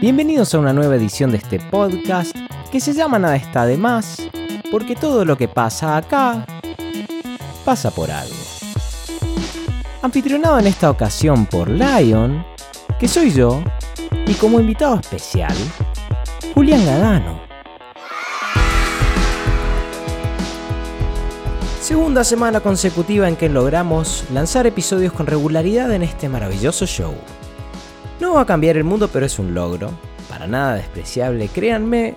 Bienvenidos a una nueva edición de este podcast que se llama Nada está de más, porque todo lo que pasa acá pasa por algo. Anfitrionado en esta ocasión por Lion, que soy yo, y como invitado especial, Julián Gadano. Segunda semana consecutiva en que logramos lanzar episodios con regularidad en este maravilloso show. No va a cambiar el mundo, pero es un logro, para nada despreciable, créanme,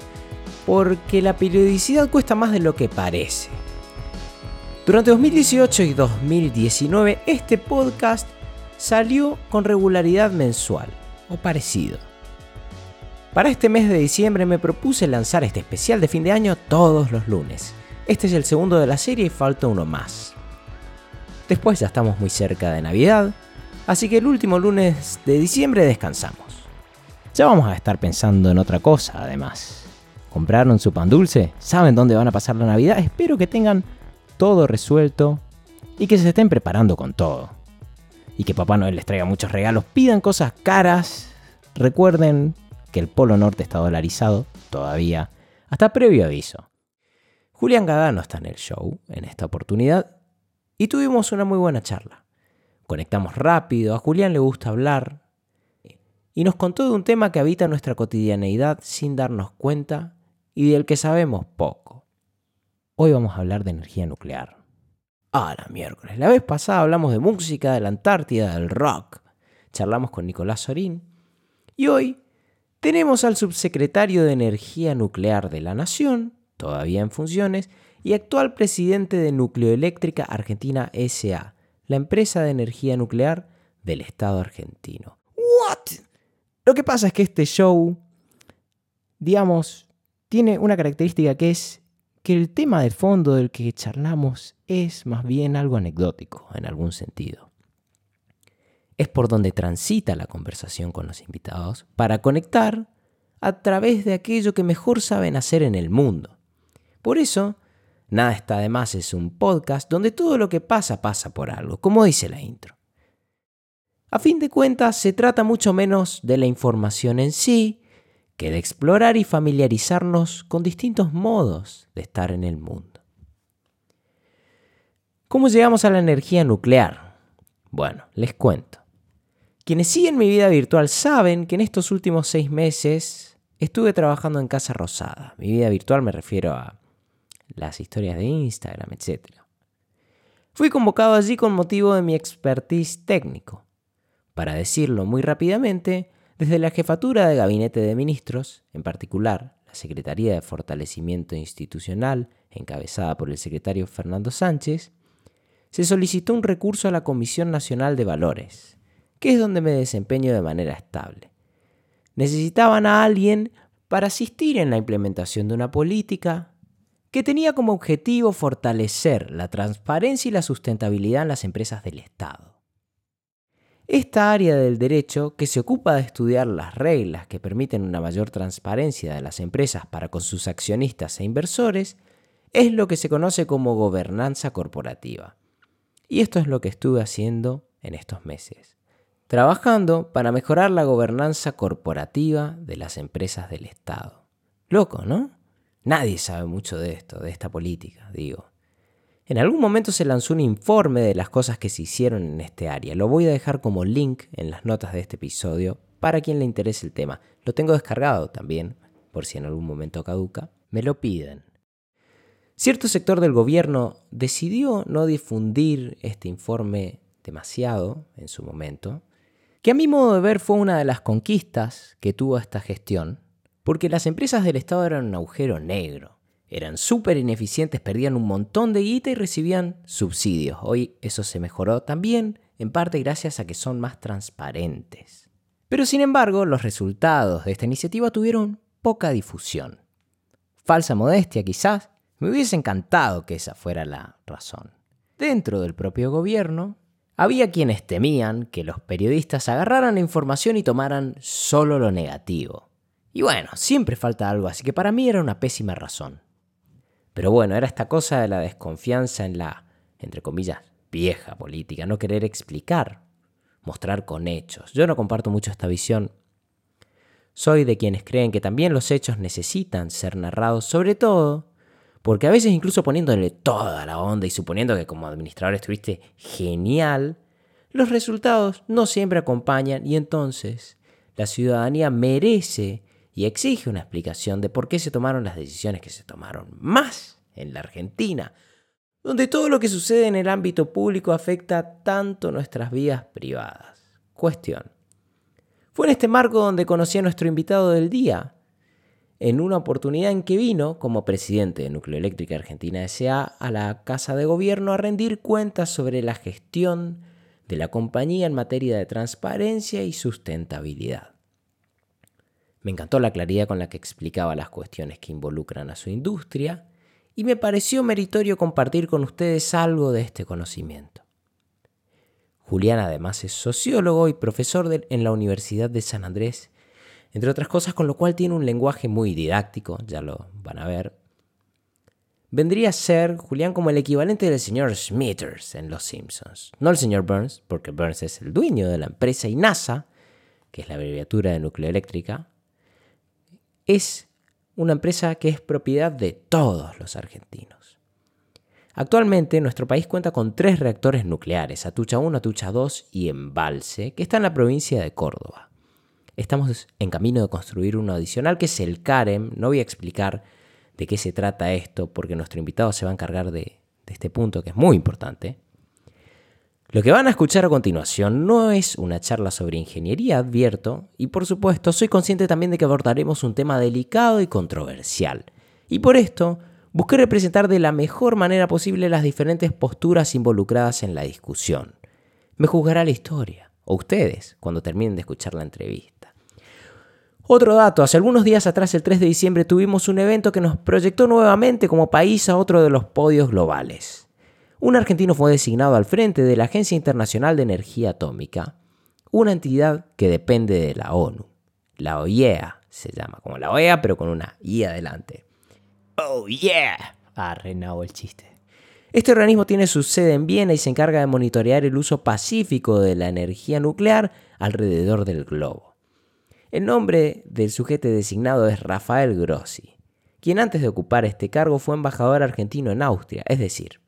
porque la periodicidad cuesta más de lo que parece. Durante 2018 y 2019 este podcast salió con regularidad mensual, o parecido. Para este mes de diciembre me propuse lanzar este especial de fin de año todos los lunes. Este es el segundo de la serie y falta uno más. Después ya estamos muy cerca de Navidad, así que el último lunes de diciembre descansamos. Ya vamos a estar pensando en otra cosa, además. ¿Compraron su pan dulce? ¿Saben dónde van a pasar la Navidad? Espero que tengan todo resuelto y que se estén preparando con todo. Y que Papá Noel les traiga muchos regalos, pidan cosas caras. Recuerden que el Polo Norte está dolarizado todavía, hasta previo aviso. Julián Gadano está en el show en esta oportunidad y tuvimos una muy buena charla. Conectamos rápido, a Julián le gusta hablar y nos contó de un tema que habita nuestra cotidianeidad sin darnos cuenta y del que sabemos poco. Hoy vamos a hablar de energía nuclear. Ah, la miércoles. La vez pasada hablamos de música, de la Antártida, del rock. Charlamos con Nicolás Sorín. Y hoy tenemos al subsecretario de Energía Nuclear de la Nación, todavía en funciones, y actual presidente de Nucleoeléctrica Argentina SA, la empresa de energía nuclear del Estado argentino. ¿What? Lo que pasa es que este show, digamos, tiene una característica que es que el tema de fondo del que charlamos es más bien algo anecdótico en algún sentido. Es por donde transita la conversación con los invitados para conectar a través de aquello que mejor saben hacer en el mundo, por eso, Nada está de más es un podcast donde todo lo que pasa pasa por algo, como dice la intro. A fin de cuentas, se trata mucho menos de la información en sí que de explorar y familiarizarnos con distintos modos de estar en el mundo. ¿Cómo llegamos a la energía nuclear? Bueno, les cuento. Quienes siguen mi vida virtual saben que en estos últimos seis meses estuve trabajando en Casa Rosada. Mi vida virtual me refiero a las historias de Instagram, etc. Fui convocado allí con motivo de mi expertise técnico. Para decirlo muy rápidamente, desde la jefatura de gabinete de ministros, en particular la Secretaría de Fortalecimiento Institucional, encabezada por el secretario Fernando Sánchez, se solicitó un recurso a la Comisión Nacional de Valores, que es donde me desempeño de manera estable. Necesitaban a alguien para asistir en la implementación de una política, que tenía como objetivo fortalecer la transparencia y la sustentabilidad en las empresas del Estado. Esta área del derecho, que se ocupa de estudiar las reglas que permiten una mayor transparencia de las empresas para con sus accionistas e inversores, es lo que se conoce como gobernanza corporativa. Y esto es lo que estuve haciendo en estos meses, trabajando para mejorar la gobernanza corporativa de las empresas del Estado. Loco, ¿no? Nadie sabe mucho de esto, de esta política, digo. En algún momento se lanzó un informe de las cosas que se hicieron en este área. Lo voy a dejar como link en las notas de este episodio para quien le interese el tema. Lo tengo descargado también, por si en algún momento caduca. Me lo piden. Cierto sector del gobierno decidió no difundir este informe demasiado en su momento, que a mi modo de ver fue una de las conquistas que tuvo esta gestión, porque las empresas del Estado eran un agujero negro. Eran súper ineficientes, perdían un montón de guita y recibían subsidios. Hoy eso se mejoró también, en parte gracias a que son más transparentes. Pero sin embargo, los resultados de esta iniciativa tuvieron poca difusión. Falsa modestia quizás, me hubiese encantado que esa fuera la razón. Dentro del propio gobierno, había quienes temían que los periodistas agarraran la información y tomaran solo lo negativo. Y bueno, siempre falta algo, así que para mí era una pésima razón. Pero bueno, era esta cosa de la desconfianza en la, entre comillas, vieja política, no querer explicar, mostrar con hechos. Yo no comparto mucho esta visión, Soy de quienes creen que también los hechos necesitan ser narrados, sobre todo porque a veces incluso poniéndole toda la onda y suponiendo que como administrador estuviste genial, los resultados no siempre acompañan y entonces la ciudadanía merece y exige una explicación de por qué se tomaron las decisiones que se tomaron. Más en la Argentina, donde todo lo que sucede en el ámbito público afecta tanto nuestras vidas privadas. Cuestión. Fue en este marco donde conocí a nuestro invitado del día, en una oportunidad en que vino como presidente de Nucleoeléctrica Argentina S.A. a la Casa de Gobierno a rendir cuentas sobre la gestión de la compañía en materia de transparencia y sustentabilidad. Me encantó la claridad con la que explicaba las cuestiones que involucran a su industria y me pareció meritorio compartir con ustedes algo de este conocimiento. Julián además es sociólogo y profesor en la Universidad de San Andrés, entre otras cosas, con lo cual tiene un lenguaje muy didáctico, ya lo van a ver. Vendría a ser Julián como el equivalente del señor Smithers en Los Simpsons. No el señor Burns, porque Burns es el dueño de la empresa y NASA, que es la abreviatura de nucleoeléctrica, es una empresa que es propiedad de todos los argentinos. Actualmente nuestro país cuenta con tres reactores nucleares, Atucha 1, Atucha 2 y Embalse, que está en la provincia de Córdoba. Estamos en camino de construir uno adicional que es el CAREM. No voy a explicar de qué se trata esto porque nuestro invitado se va a encargar de, de este punto que es muy importante. Lo que van a escuchar a continuación no es una charla sobre ingeniería, advierto, y por supuesto soy consciente también de que abordaremos un tema delicado y controversial. Y por esto, busqué representar de la mejor manera posible las diferentes posturas involucradas en la discusión. Me juzgará la historia, o ustedes, cuando terminen de escuchar la entrevista. Otro dato, hace algunos días atrás, el 3 de diciembre, tuvimos un evento que nos proyectó nuevamente como país a otro de los podios globales un argentino fue designado al frente de la Agencia Internacional de Energía Atómica, una entidad que depende de la ONU. La OIEA se llama, como la OEA, pero con una I adelante. ¡Oh, yeah! Ah, el chiste. Este organismo tiene su sede en Viena y se encarga de monitorear el uso pacífico de la energía nuclear alrededor del globo. El nombre del sujeto designado es Rafael Grossi, quien antes de ocupar este cargo fue embajador argentino en Austria, es decir,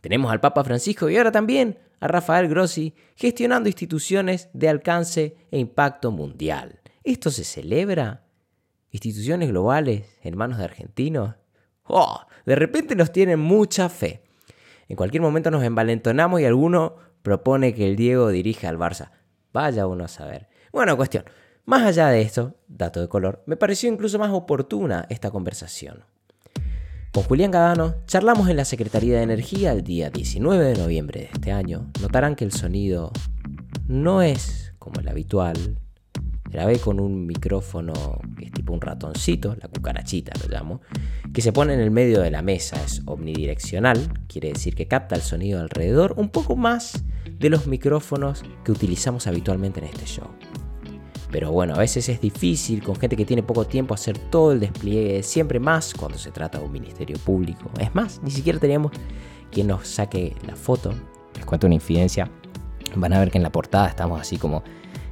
tenemos al Papa Francisco y ahora también a Rafael Grossi gestionando instituciones de alcance e impacto mundial. ¿Esto se celebra? ¿Instituciones globales en manos de argentinos? ¡Oh! De repente nos tienen mucha fe. En cualquier momento nos envalentonamos y alguno propone que el Diego dirija al Barça. Vaya uno a saber. Bueno, cuestión. Más allá de esto, dato de color, me pareció incluso más oportuna esta conversación. Con Julián Gadano charlamos en la Secretaría de Energía el día 19 de noviembre de este año. Notarán que el sonido no es como el habitual. Grabé con un micrófono que es tipo un ratoncito, la cucarachita lo llamo, que se pone en el medio de la mesa, es omnidireccional, quiere decir que capta el sonido alrededor un poco más de los micrófonos que utilizamos habitualmente en este show. Pero bueno, a veces es difícil con gente que tiene poco tiempo hacer todo el despliegue, siempre más cuando se trata de un ministerio público. Es más, ni siquiera teníamos quien nos saque la foto. Les cuento una infidencia. Van a ver que en la portada estamos así como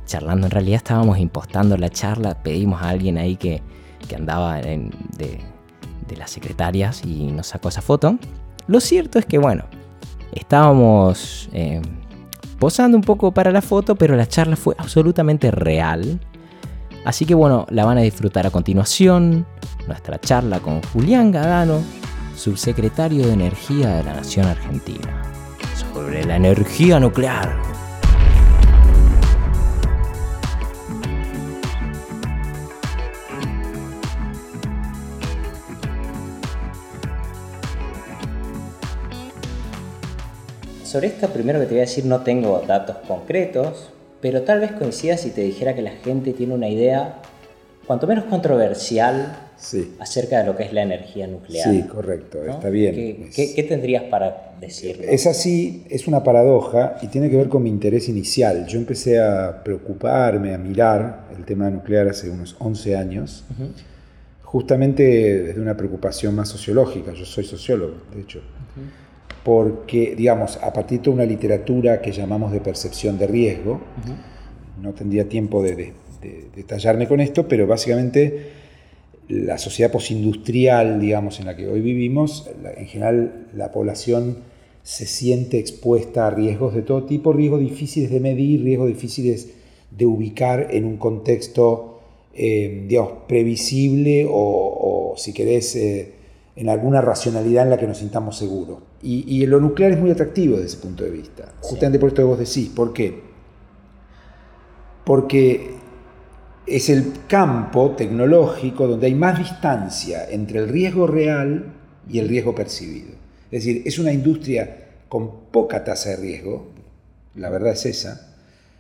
charlando. En realidad estábamos impostando la charla. Pedimos a alguien ahí que, andaba de, las secretarias y nos sacó esa foto. Lo cierto es que, bueno, estábamos eh, posando un poco para la foto, pero la charla fue absolutamente real. Así que bueno, la van a disfrutar a continuación, nuestra charla con Julián Gadano, subsecretario de Energía de la Nación Argentina, sobre la energía nuclear. Sobre esto, primero que te voy a decir, no tengo datos concretos, pero tal vez coincida si te dijera que la gente tiene una idea, cuanto menos controversial, acerca de lo que es la energía nuclear. Sí, correcto, está bien. ¿Qué, tendrías para decirlo? Es así, es una paradoja y tiene que ver con mi interés inicial. Yo empecé a preocuparme, a mirar el tema nuclear hace unos 11 años. justamente desde una preocupación más sociológica. Yo soy sociólogo, de hecho porque, digamos, a partir de una literatura que llamamos de percepción de riesgo, no tendría tiempo de, detallarme con esto, pero básicamente la sociedad postindustrial, digamos, en la que hoy vivimos, en general la población se siente expuesta a riesgos de todo tipo, riesgos difíciles de medir, riesgos difíciles de ubicar en un contexto, eh, digamos, previsible o, si querés, eh, en alguna racionalidad en la que nos sintamos seguros. Y, lo nuclear es muy atractivo desde ese punto de vista, justamente por esto que vos decís. ¿Por qué? Porque es el campo tecnológico donde hay más distancia entre el riesgo real y el riesgo percibido. Es decir, es una industria con poca tasa de riesgo, la verdad es esa.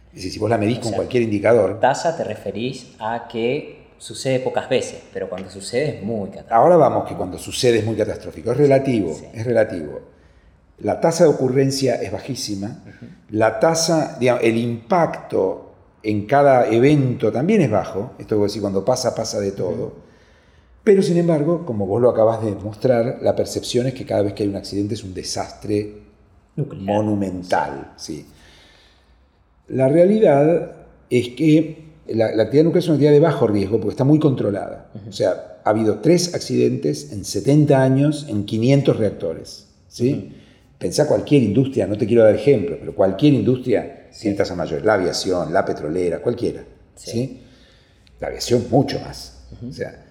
Es decir, si vos la medís con cualquier indicador. Tasa te referís a que sucede pocas veces, pero cuando sucede es muy catastrófico. Ahora vamos que cuando sucede es muy catastrófico, es relativo, es relativo. La tasa de ocurrencia es bajísima, la tasa, digamos, el impacto en cada evento también es bajo, esto es decir, cuando pasa, pasa de todo. Pero sin embargo, como vos lo acabas de mostrar, la percepción es que cada vez que hay un accidente es un desastre monumental. Sí. La realidad es que la, actividad nuclear es una actividad de bajo riesgo porque está muy controlada. O sea, ha habido tres accidentes en 70 años en 500 reactores. ¿sí? Pensá cualquier industria, no te quiero dar ejemplos, pero cualquier industria tiene tasa mayor, la aviación, la petrolera, cualquiera. Sí. La aviación mucho más. o sea,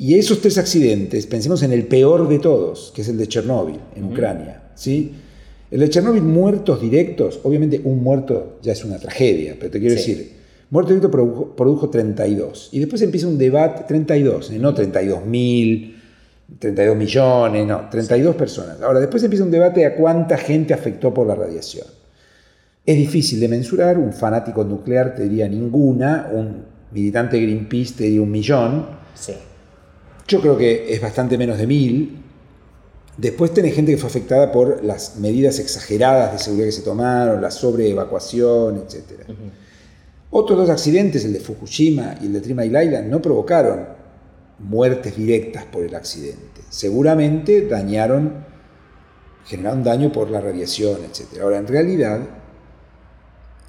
y esos tres accidentes, pensemos en el peor de todos, que es el de Chernóbil, en Ucrania. ¿sí? El de Chernóbil, muertos directos, obviamente un muerto ya es una tragedia, pero te quiero decir, muerto directo produjo, produjo, 32. Y después empieza un debate, 32, ¿eh? no 32 mil, 32 millones, no, 32 personas. Ahora, después empieza un debate a cuánta gente afectó por la radiación. Es difícil de mensurar, un fanático nuclear te diría ninguna, un militante Greenpeace te diría un millón. Sí. Yo creo que es bastante menos de mil. Después tenés gente que fue afectada por las medidas exageradas de seguridad que se tomaron, la sobreevacuación, etc. Otros dos accidentes, el de Fukushima y el de Three Mile Island, no provocaron muertes directas por el accidente. Seguramente dañaron, generaron daño por la radiación, etc. Ahora, en realidad,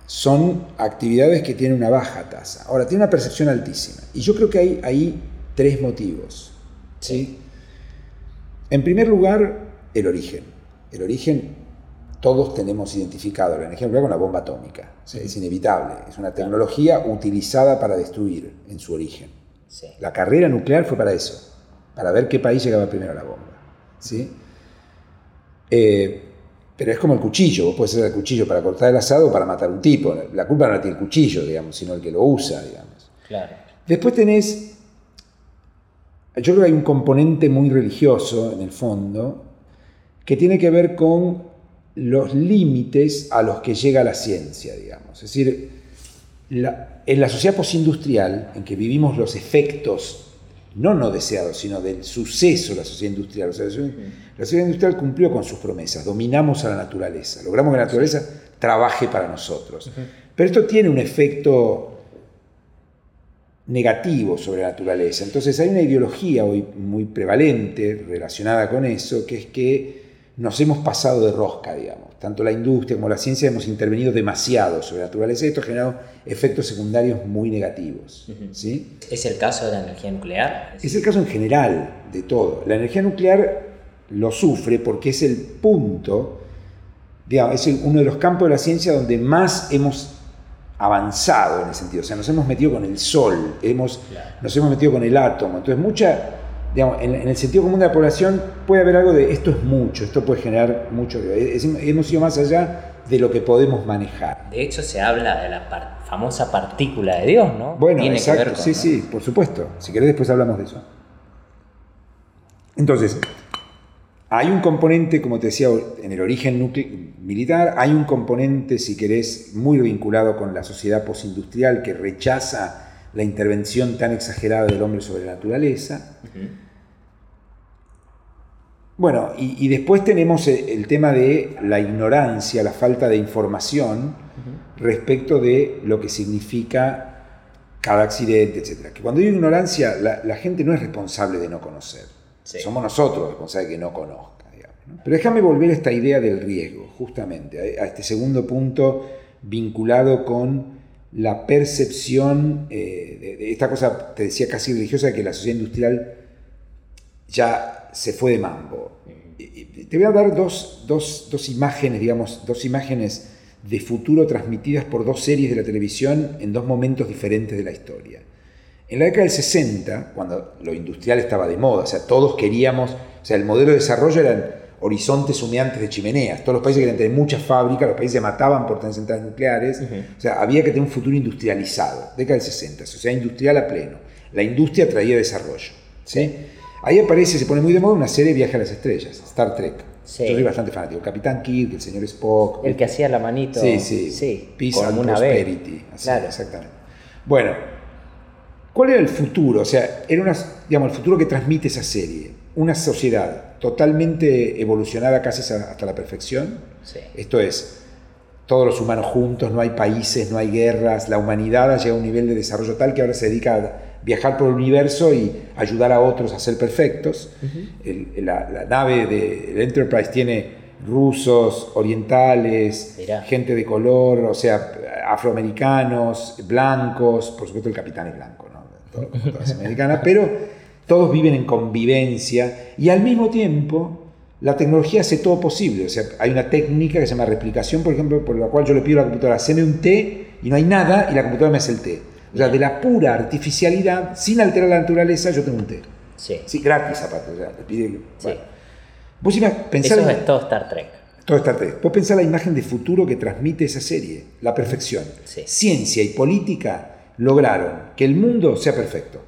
son actividades que tienen una baja tasa. Ahora, tiene una percepción altísima. Y yo creo que hay ahí tres motivos. ¿sí? En primer lugar, el origen. El origen, todos tenemos identificado la energía nuclear con la bomba atómica. es inevitable. Es una tecnología utilizada para destruir en su origen. La carrera nuclear fue para eso, para ver qué país llegaba primero a la bomba. ¿sí? Eh, pero es como el cuchillo, vos puedes usar el cuchillo para cortar el asado o para matar a un tipo. La culpa no la tiene el cuchillo, digamos, sino el que lo usa, digamos. Claro. Después tenés, yo creo que hay un componente muy religioso en el fondo, que tiene que ver con los límites a los que llega la ciencia, digamos. Es decir, en la sociedad postindustrial, en que vivimos los efectos no no deseado, sino del suceso de la sociedad industrial. la, sociedad, industrial cumplió con sus promesas, dominamos a la naturaleza, logramos que la naturaleza trabaje para nosotros. Pero esto tiene un efecto negativo sobre la naturaleza. Entonces hay una ideología hoy muy prevalente relacionada con eso, que es que nos hemos pasado de rosca, digamos. Tanto la industria como la ciencia hemos intervenido demasiado sobre la naturaleza y esto ha generado efectos secundarios muy negativos. ¿sí? ¿Es el caso de la energía nuclear? Es el caso en general de todo. La energía nuclear lo sufre porque es el punto, digamos, es uno de los campos de la ciencia donde más hemos avanzado en ese sentido. O sea, nos hemos metido con el sol, hemos, nos hemos metido con el átomo. Entonces, mucha en, el sentido común de la población puede haber algo de esto es mucho, esto puede generar mucho. hemos ido más allá de lo que podemos manejar. De hecho, se habla de la famosa partícula de Dios, ¿no? Bueno, exacto, sí, sí, por supuesto. Si querés, después hablamos de eso. Entonces, hay un componente, como te decía, en el origen militar, hay un componente, si querés, muy vinculado con la sociedad postindustrial que rechaza la intervención tan exagerada del hombre sobre la naturaleza. Bueno, y, después tenemos el, tema de la ignorancia, la falta de información respecto de lo que significa cada accidente, etc. Que cuando hay ignorancia, la, gente no es responsable de no conocer. Somos nosotros los responsables de que no conozca. Pero déjame volver a esta idea del riesgo, justamente, a este segundo punto vinculado con la percepción eh, de, esta cosa, te decía casi religiosa, de que la sociedad industrial ya se fue de mambo. Te voy a dar dos, dos imágenes, digamos, dos imágenes de futuro transmitidas por dos series de la televisión en dos momentos diferentes de la historia. En la década del 60, cuando lo industrial estaba de moda, o sea, todos queríamos, o sea, el modelo de desarrollo eran horizontes humeantes de chimeneas, todos los países querían tener muchas fábricas, los países se mataban por tener centrales nucleares, o sea, había que tener un futuro industrializado, década del 60, sociedad industrial a pleno. La industria traía desarrollo, ¿sí? Ahí aparece, se pone muy de moda una serie Viaje a las Estrellas, Star Trek. Yo soy bastante fanático. Capitán Kirk, el señor Spock. El que hacía la manito. Sí, sí. sí Peace and Prosperity. claro. Exactamente. Bueno, ¿cuál era el futuro? O sea, era una, digamos, el futuro que transmite esa serie. Una sociedad totalmente evolucionada casi hasta la perfección. Sí. Esto es, todos los humanos juntos, no hay países, no hay guerras, la humanidad ha llegado a un nivel de desarrollo tal que ahora se dedica a viajar por el universo y ayudar a otros a ser perfectos. la, nave del Enterprise tiene rusos, orientales, gente de color, o sea, afroamericanos, blancos, por supuesto el capitán es blanco, ¿no? Todas americanas, pero todos viven en convivencia y al mismo tiempo la tecnología hace todo posible. O sea, hay una técnica que se llama replicación, por ejemplo, por la cual yo le pido a la computadora, haceme un té y no hay nada y la computadora me hace el té. O sea, de la pura artificialidad, sin alterar la naturaleza, yo tengo un té. Sí. Sí, gratis aparte. O sea, le pide, sí. Vos pensar, Eso es todo Star Trek. Todo Star Trek. Vos pensás la imagen de futuro que transmite esa serie, la perfección. Sí. Ciencia y política lograron que el mundo sea perfecto.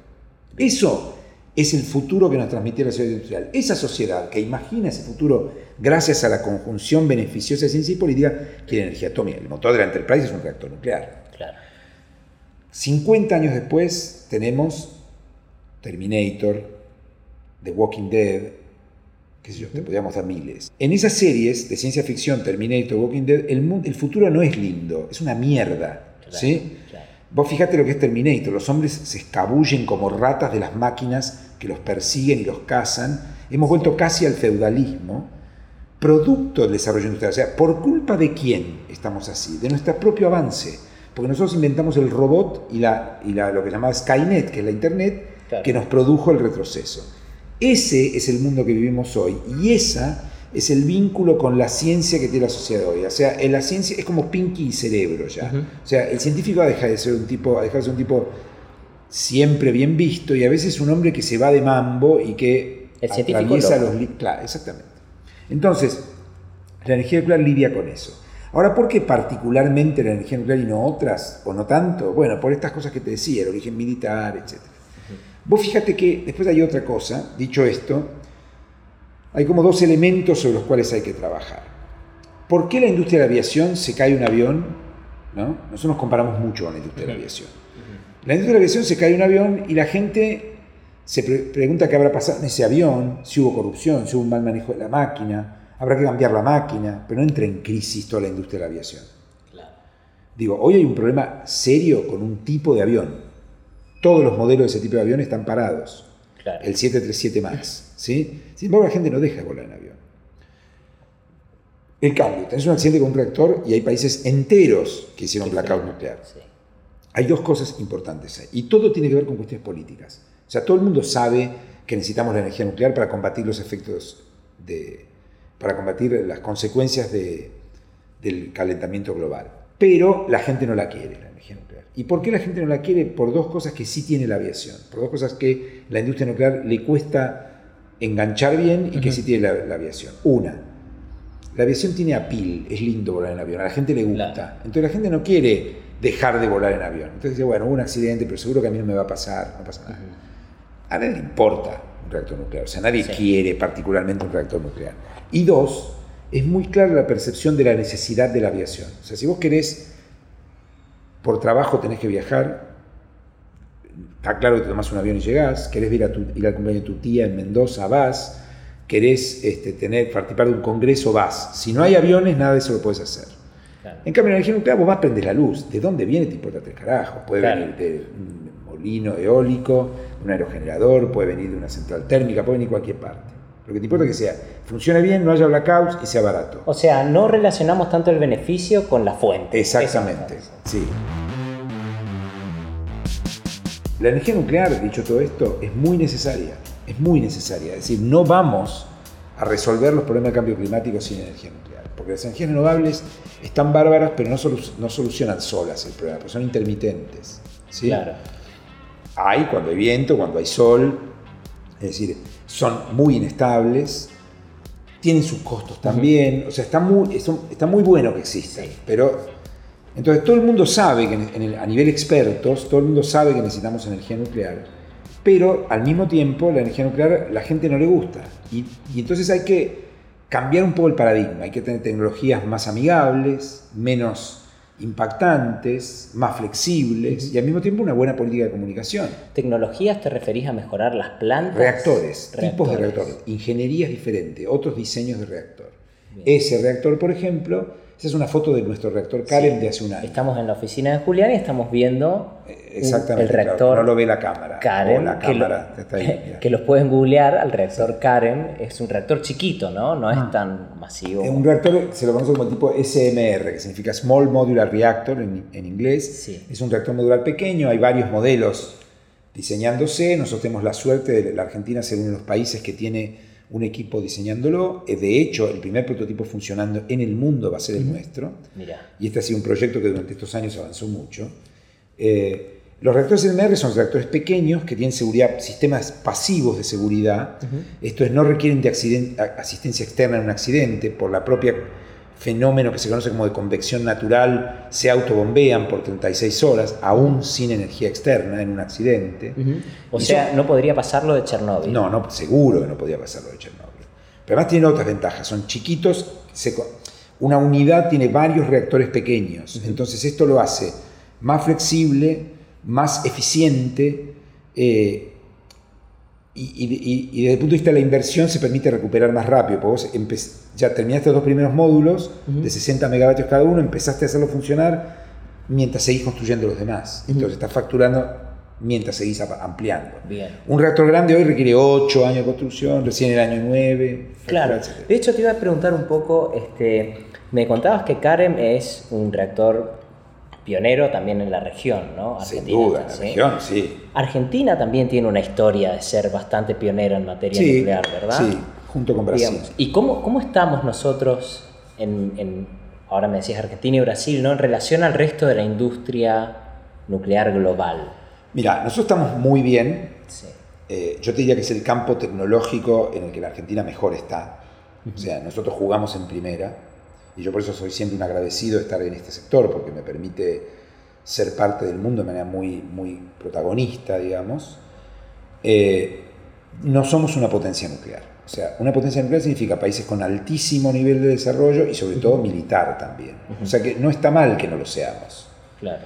Eso es el futuro que nos transmitió la sociedad industrial. Esa sociedad que imagina ese futuro gracias a la conjunción beneficiosa de ciencia y política quiere energía atómica. El motor de la Enterprise es un reactor nuclear. Claro. 50 años después tenemos Terminator, The Walking Dead, qué sé yo, te podríamos dar miles. En esas series de ciencia ficción, Terminator, Walking Dead, el, el futuro no es lindo, es una mierda. ¿sí? Vos fíjate lo que es Terminator, los hombres se escabullen como ratas de las máquinas que los persiguen y los cazan. Hemos vuelto casi al feudalismo, producto del desarrollo industrial. O sea, ¿por culpa de quién estamos así? De nuestro propio avance porque nosotros inventamos el robot y, la, y la, lo que se llamaba Skynet, que es la Internet, que nos produjo el retroceso. Ese es el mundo que vivimos hoy y esa es el vínculo con la ciencia que tiene la sociedad hoy. O sea, en la ciencia es como Pinky y cerebro ya. O sea, el científico ha dejado de ser un tipo, ha dejado de ser un tipo siempre bien visto y a veces un hombre que se va de mambo y que el atraviesa los... Claro, exactamente. Entonces, la energía nuclear lidia con eso. Ahora, ¿por qué particularmente la energía nuclear y no otras, o no tanto? Bueno, por estas cosas que te decía, el origen militar, etc. Vos fíjate que después hay otra cosa, dicho esto, hay como dos elementos sobre los cuales hay que trabajar. ¿Por qué la industria de la aviación se cae un avión? ¿no? Nosotros nos comparamos mucho con la industria de la aviación. La industria de la aviación se cae un avión y la gente se pregunta qué habrá pasado en ese avión, si hubo corrupción, si hubo un mal manejo de la máquina, habrá que cambiar la máquina, pero no entra en crisis toda la industria de la aviación. Digo, hoy hay un problema serio con un tipo de avión. Todos los modelos de ese tipo de avión están parados. El 737 MAX. ¿sí? Sin embargo, la gente no deja de volar en avión. El cambio, tenés un accidente con un reactor y hay países enteros que hicieron blackout nuclear. Hay dos cosas importantes ahí. Y todo tiene que ver con cuestiones políticas. O sea, todo el mundo sabe que necesitamos la energía nuclear para combatir los efectos de, para combatir las consecuencias del calentamiento global. Pero la gente no la quiere, la energía nuclear. ¿Y por qué la gente no la quiere? Por dos cosas que sí tiene la aviación, por dos cosas que la industria nuclear le cuesta enganchar bien y que sí tiene la, aviación. Una, la aviación tiene apil, es lindo volar en avión, a la gente le gusta. Entonces la gente no quiere dejar de volar en avión. Entonces dice, bueno, hubo un accidente, pero seguro que a mí no me va a pasar, no pasa nada. A nadie le importa un reactor nuclear, o sea, nadie quiere particularmente un reactor nuclear. Y dos, es muy clara la percepción de la necesidad de la aviación. O sea, si vos querés, por trabajo tenés que viajar, está claro que te tomás un avión y llegás, querés ir, a tu, ir al cumpleaños de tu tía en Mendoza, vas, querés este, tener, participar de un congreso, vas. Si no hay aviones, nada de eso lo puedes hacer. En cambio, en la energía nuclear vos vas a prender la luz. ¿De dónde viene? Te importa tres carajos. Puede venir de un molino eólico, un aerogenerador, puede venir de una central térmica, puede venir de cualquier parte. Lo que te importa es que sea, funcione bien, no haya blackouts y sea barato. O sea, no relacionamos tanto el beneficio con la fuente. Exactamente, sí. La energía nuclear, dicho todo esto, es muy necesaria, es muy necesaria. Es decir, no vamos a resolver los problemas de cambio climático sin energía nuclear, porque las energías renovables están bárbaras, pero no, no solucionan solas el problema, porque son intermitentes. ¿sí? Claro. Hay cuando hay viento, cuando hay sol, es decir, son muy inestables, tienen sus costos también, o sea, está muy, está muy bueno que existan, pero entonces todo el mundo sabe que a nivel expertos, todo el mundo sabe que necesitamos energía nuclear, pero al mismo tiempo la energía nuclear la gente no le gusta. Y, entonces hay que cambiar un poco el paradigma, hay que tener tecnologías más amigables, menos impactantes, más flexibles y al mismo tiempo una buena política de comunicación. ¿Tecnologías te referís a mejorar las plantas? Reactores, tipos de reactores, ingenierías diferentes, otros diseños de reactor. Ese reactor, por ejemplo, esa es una foto de nuestro reactor Karen de hace un año. Estamos en la oficina de Julián y estamos viendo Exactamente, el reactor. no lo ve la cámara. Karen, la cámara que, está ahí, que, los pueden googlear al reactor Karen. Es un reactor chiquito, ¿no? No es ah. tan masivo. Es un reactor, se lo conoce como tipo SMR, que significa Small Modular Reactor en, en inglés. Sí. Es un reactor modular pequeño, hay varios modelos diseñándose. Nosotros tenemos la suerte de la Argentina ser uno de los países que tiene un equipo diseñándolo. Eh, de hecho, el primer prototipo funcionando en el mundo va a ser el nuestro. Y este ha sido un proyecto que durante estos años avanzó mucho. Eh, los reactores LMR son reactores pequeños que tienen seguridad, sistemas pasivos de seguridad. Esto es, no requieren de asistencia externa en un accidente por la propia fenómeno que se conoce como de convección natural, se autobombean por 36 horas, aún sin energía externa en un accidente. O sea, no podría pasarlo de Chernóbil. No, no, seguro que no podría pasarlo de Chernóbil. Pero además tienen otras ventajas, son chiquitos, una unidad tiene varios reactores pequeños, entonces esto lo hace más flexible, más eficiente, eh, y, desde el punto de vista de la inversión se permite recuperar más rápido, porque vos ya terminaste los dos primeros módulos de 60 megavatios cada uno, empezaste a hacerlo funcionar mientras seguís construyendo los demás. Entonces estás facturando mientras seguís ampliando. Un reactor grande hoy requiere 8 años de construcción, recién el año 9. Claro. De hecho, te iba a preguntar un poco, este, me contabas que Karen es un reactor pionero también en la región, ¿no? Argentina, Sin duda, en la región, sí. Argentina también tiene una historia de ser bastante pionera en materia nuclear, ¿verdad? Sí, junto con Brasil. ¿Y cómo, cómo estamos nosotros en, ahora me decías Argentina y Brasil, ¿no? En relación al resto de la industria nuclear global. Mira, nosotros estamos muy bien. Sí. Eh, yo te diría que es el campo tecnológico en el que la Argentina mejor está. O sea, nosotros jugamos en primera y yo por eso soy siempre un agradecido de estar en este sector, porque me permite ser parte del mundo de manera muy, muy protagonista, digamos. Eh, no somos una potencia nuclear. O sea, una potencia nuclear significa países con altísimo nivel de desarrollo y sobre todo militar también. O sea que no está mal que no lo seamos. Claro.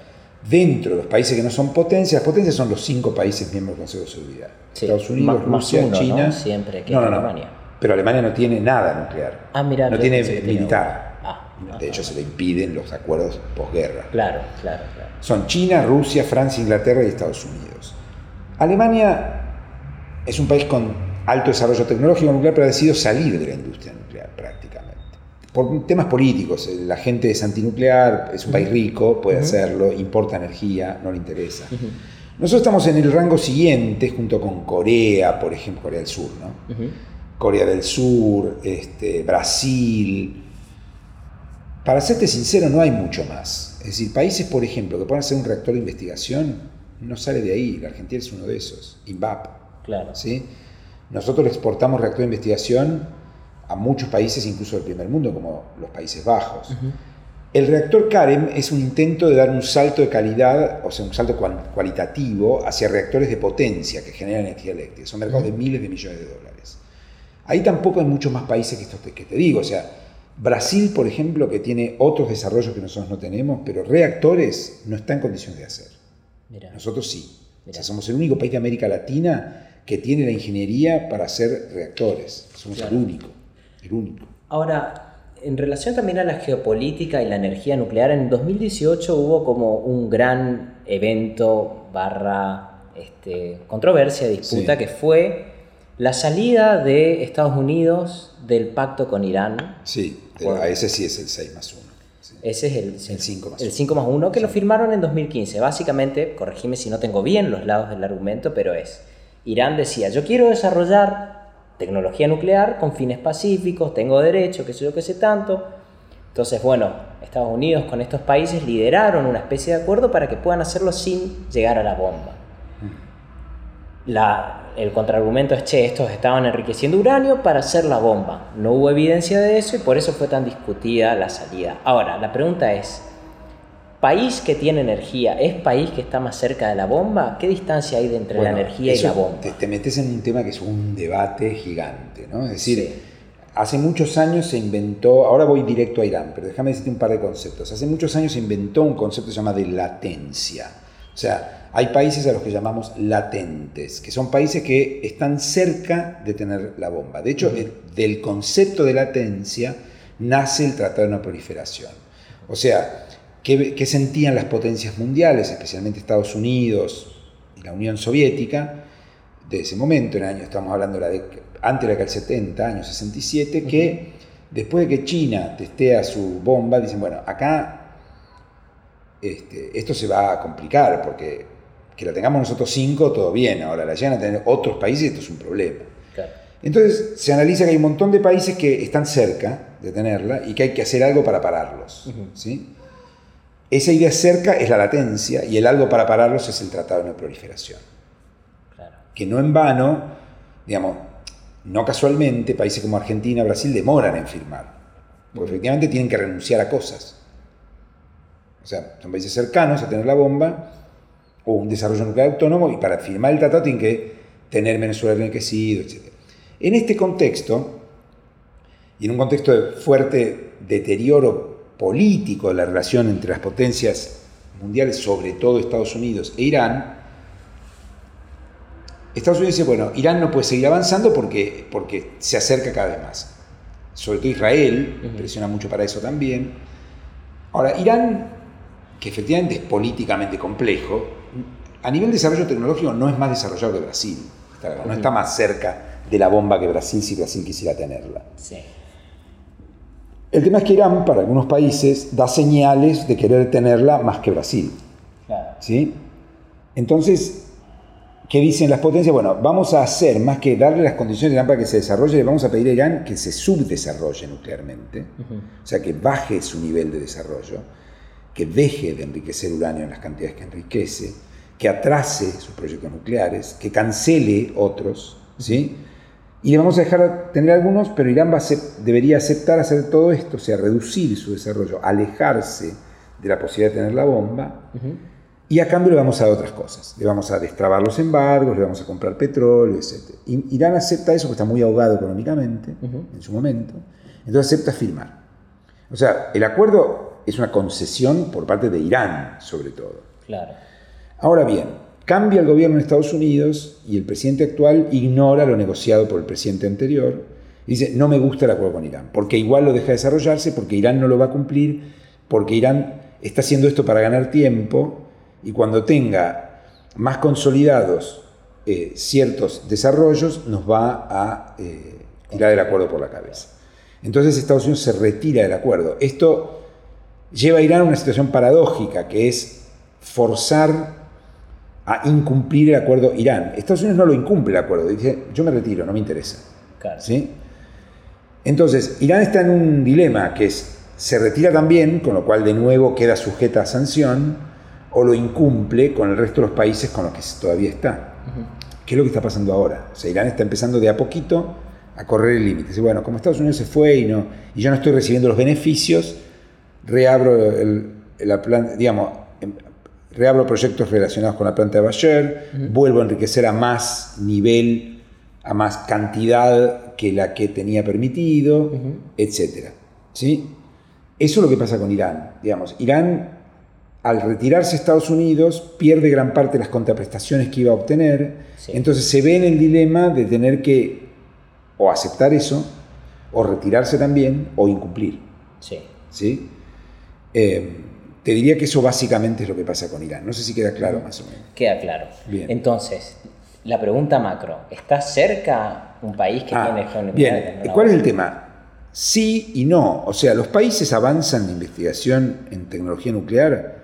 Dentro de los países que no son potencias, potencias son los cinco países miembros del Consejo de Seguridad. Estados Unidos, Rusia, China. Siempre que Alemania. Pero Alemania no tiene nada nuclear. Ah, mira, no tiene militar. De hecho, se le impiden los acuerdos posguerra. Claro, claro, claro. Son China, Rusia, Francia, Inglaterra y Estados Unidos. Alemania es un país con alto desarrollo tecnológico nuclear, pero ha decidido salir de la industria nuclear prácticamente. Por temas políticos, la gente es antinuclear, es un país rico, puede hacerlo, importa energía, no le interesa. Nosotros estamos en el rango siguiente, junto con Corea, por ejemplo, Corea del Sur, ¿no? Corea del Sur, este, Brasil, para serte sincero, no hay mucho más. Es decir, países, por ejemplo, que puedan hacer un reactor de investigación, no sale de ahí. La Argentina es uno de esos. INVAP. Claro. ¿sí? Nosotros exportamos reactor de investigación a muchos países, incluso del primer mundo, como los Países Bajos. El reactor CAREM es un intento de dar un salto de calidad, o sea, un salto cualitativo hacia reactores de potencia que generan energía eléctrica. Son mercados de miles de millones de dólares. Ahí tampoco hay muchos más países que, estos que te digo. O sea, Brasil, por ejemplo, que tiene otros desarrollos que nosotros no tenemos, pero reactores no está en condiciones de hacer. Nosotros sí. somos el único país de América Latina que tiene la ingeniería para hacer reactores. Somos el único. El único. Ahora, en relación también a la geopolítica y la energía nuclear, en 2018 hubo como un gran evento barra este, controversia, disputa, que fue la salida de Estados Unidos del pacto con Irán. Sí, a ese sí es el 6 más 1. Ese es el, El 5 más el 1. 5 más 1 que lo firmaron en 2015. Básicamente, corregime si no tengo bien los lados del argumento, pero es, Irán decía, yo quiero desarrollar tecnología nuclear con fines pacíficos, tengo derecho, qué sé yo, qué sé tanto. Entonces, bueno, Estados Unidos con estos países lideraron una especie de acuerdo para que puedan hacerlo sin llegar a la bomba. La- el contraargumento es, che, estos estaban enriqueciendo uranio para hacer la bomba. No hubo evidencia de eso y por eso fue tan discutida la salida. Ahora, la pregunta es, ¿país que tiene energía es país que está más cerca de la bomba? ¿Qué distancia hay de entre la energía y la bomba? Te, te metes en un tema que es un debate gigante, ¿no? Es decir, Sí. hace muchos años se inventó, ahora voy directo a Irán, pero déjame decirte un par de conceptos. Hace muchos años se inventó un concepto que se llama de latencia. O sea, hay países a los que llamamos latentes, que son países que están cerca de tener la bomba. De hecho, el- del concepto de latencia nace el Tratado de No Proliferación. O sea, ¿qué, qué sentían las potencias mundiales, especialmente Estados Unidos y la Unión Soviética, de ese momento, en el año, estamos hablando de la década- antes de la década del 70, año 67, que después de que China testea su bomba, dicen, bueno, acá este, esto se va a complicar, porque que la tengamos nosotros cinco, todo bien, ahora la llegan a tener otros países, esto es un problema. Claro. Entonces se analiza que hay un montón de países que están cerca de tenerla y que hay que hacer algo para pararlos. ¿sí? Esa idea cerca es la latencia y el algo para pararlos es el Tratado de No Proliferación. Claro. Que no en vano, digamos, no casualmente, países como Argentina, Brasil demoran en firmar. Porque efectivamente tienen que renunciar a cosas. O sea, son países cercanos a tener la bomba o un desarrollo nuclear autónomo y para firmar el tratado tienen que tener Venezuela enriquecido, etc. En este contexto, y en un contexto de fuerte deterioro político de la relación entre las potencias mundiales, sobre todo Estados Unidos e Irán, Estados Unidos dice, bueno, Irán no puede seguir avanzando porque, porque se acerca cada vez más. Sobre todo Israel, presiona mucho para eso también. Ahora, Irán, que efectivamente es políticamente complejo, a nivel de desarrollo tecnológico no es más desarrollado que Brasil. No está más cerca de la bomba que Brasil si Brasil quisiera tenerla. Sí. El tema es que Irán, para algunos países, da señales de querer tenerla más que Brasil. Claro. ¿sí? Entonces, ¿qué dicen las potencias? Bueno, vamos a hacer, más que darle las condiciones a Irán para que se desarrolle, le vamos a pedir a Irán que se subdesarrolle nuclearmente, o sea, que baje su nivel de desarrollo, que deje de enriquecer uranio en las cantidades que enriquece, que atrase sus proyectos nucleares, que cancele otros, ¿sí? Y le vamos a dejar tener algunos, pero Irán va a debería aceptar hacer todo esto, o sea, reducir su desarrollo, alejarse de la posibilidad de tener la bomba, y a cambio le vamos a dar otras cosas. Le vamos a destrabar los embargos, le vamos a comprar petróleo, etc. Irán acepta eso porque está muy ahogado económicamente en su momento. Entonces acepta firmar. O sea, el acuerdo es una concesión por parte de Irán, sobre todo. Claro. Ahora bien, cambia el gobierno en Estados Unidos y el presidente actual ignora lo negociado por el presidente anterior y dice, no me gusta el acuerdo con Irán, porque igual lo deja de desarrollarse, porque Irán no lo va a cumplir, porque Irán está haciendo esto para ganar tiempo y cuando tenga más consolidados eh, ciertos desarrollos nos va a eh, tirar el acuerdo por la cabeza. Entonces Estados Unidos se retira del acuerdo. Esto lleva a Irán a una situación paradójica, que es forzar a incumplir el acuerdo Irán. Estados Unidos no lo incumple el acuerdo, dice, yo me retiro, no me interesa. Claro. ¿Sí? Entonces, Irán está en un dilema que es, se retira también, con lo cual de nuevo queda sujeta a sanción, o lo incumple con el resto de los países con los que todavía está. ¿Qué es lo que está pasando ahora? O sea, Irán está empezando de a poquito a correr el límite. Dice, bueno, como Estados Unidos se fue y, no, y yo no estoy recibiendo los beneficios, reabro el, la planta, digamos, em- reabro proyectos relacionados con la planta de Bayer, vuelvo a enriquecer a más nivel, a más cantidad que la que tenía permitido, etcétera. ¿Sí? Eso es lo que pasa con Irán. Digamos, Irán, al retirarse Estados Unidos, pierde gran parte de las contraprestaciones que iba a obtener, Sí. entonces se ve en el dilema de tener que o aceptar eso, o retirarse también, o incumplir. Sí. ¿sí? Eh, te diría que eso básicamente es lo que pasa con Irán. No sé si queda claro más o menos. Queda claro. Bien. Entonces, la pregunta macro, ¿está cerca un país que Ah, tiene geonuclear? bien, ¿cuál es el tema? Sí y no. O sea, los países avanzan en investigación en tecnología nuclear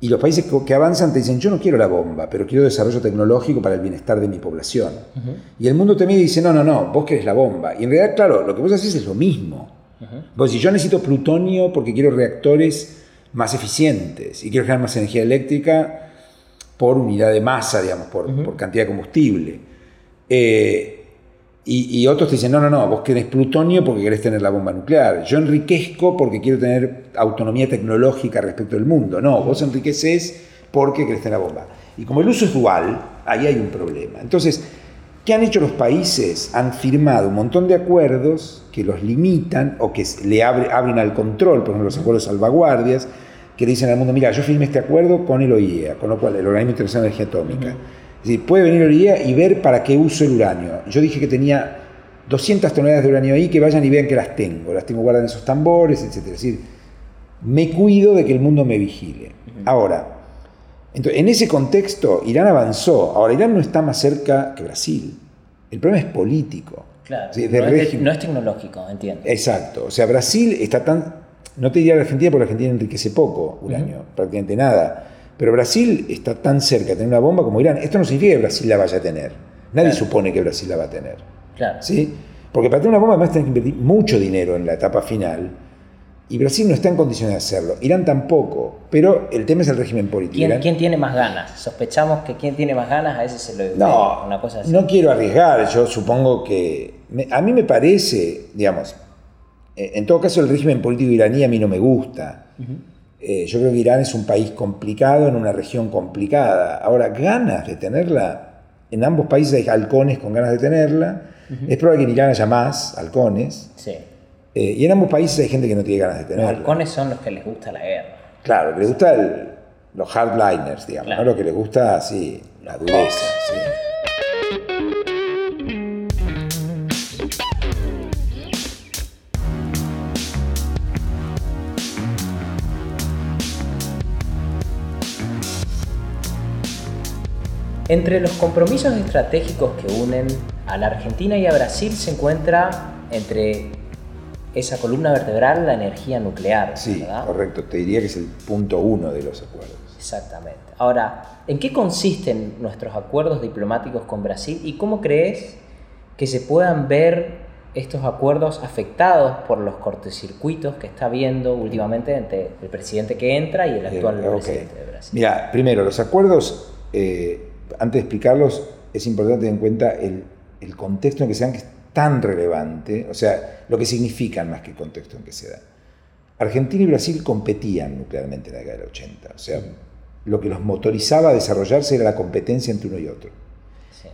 y los países que avanzan te dicen, yo no quiero la bomba, pero quiero desarrollo tecnológico para el bienestar de mi población. Y el mundo te mira y dice, no, no, no, vos querés la bomba. Y en realidad, claro, lo que vos haces es lo mismo. Vos si yo necesito plutonio porque quiero reactores más eficientes y quiero generar más energía eléctrica por unidad de masa, digamos, por, por cantidad de combustible. Eh, y, otros te dicen, no, no, no, vos querés plutonio porque querés tener la bomba nuclear. Yo enriquezco porque quiero tener autonomía tecnológica respecto del mundo. No, vos enriqueces porque querés tener la bomba. Y como el uso es dual, ahí hay un problema. Entonces, ¿qué han hecho los países? Han firmado un montón de acuerdos que los limitan o que le abren al control, por ejemplo, los acuerdos de salvaguardias, que le dicen al mundo, mira, yo firmé este acuerdo con el OIEA, con lo cual el Organismo Internacional de Energía Atómica puede venir el día y ver para qué uso el uranio. Yo dije que tenía 200 toneladas de uranio ahí, que vayan y vean que las tengo. Las tengo guardadas en esos tambores, etc. Es decir, me cuido de que el mundo me vigile. Ahora, entonces, en ese contexto, Irán avanzó. Ahora, Irán no está más cerca que Brasil. El problema es político. Claro, no, es tecnológico, entiendo. Exacto. O sea, Brasil está tan... No te diría la Argentina porque la Argentina enriquece poco uranio, prácticamente nada. Pero Brasil está tan cerca de tener una bomba como Irán. Esto no significa que Brasil la vaya a tener. Nadie supone que Brasil la va a tener. Claro. ¿sí? Porque para tener una bomba además tienen que invertir mucho dinero en la etapa final. Y Brasil no está en condiciones de hacerlo. Irán tampoco. Pero el tema es el régimen político. ¿Quién, tiene más ganas? Sospechamos que quien tiene más ganas a ese se lo No, una cosa así. no quiero arriesgar. Yo supongo que... a mí me parece, digamos, eh, en todo caso el régimen político iraní a mí no me gusta. Eh, yo creo que Irán es un país complicado en una región complicada. Ahora, ganas de tenerla, en ambos países hay halcones con ganas de tenerla. Es probable que en Irán haya más halcones. Sí. Eh, y en ambos países hay gente que no tiene ganas de tenerla. Los halcones son los que les gusta la guerra. Claro, que les gusta los hardliners, digamos, ¿no? lo que les gusta así, la dureza. Sí. Entre los compromisos estratégicos que unen a la Argentina y a Brasil se encuentra entre esa columna vertebral la energía nuclear. Sí, correcto. Te diría que es el punto uno de los acuerdos. Exactamente. Ahora, ¿en qué consisten nuestros acuerdos diplomáticos con Brasil y cómo crees que se puedan ver estos acuerdos afectados por los cortocircuitos que está viendo últimamente entre el presidente que entra y el actual presidente de Brasil? Mira, primero, los acuerdos eh, antes de explicarlos, es importante tener en cuenta el, contexto en que se dan, que tan relevante, o sea, lo que significan más que el contexto en que se dan. Argentina y Brasil competían nuclearmente en la década del 80, o sea, lo que los motorizaba a desarrollarse era la competencia entre uno y otro.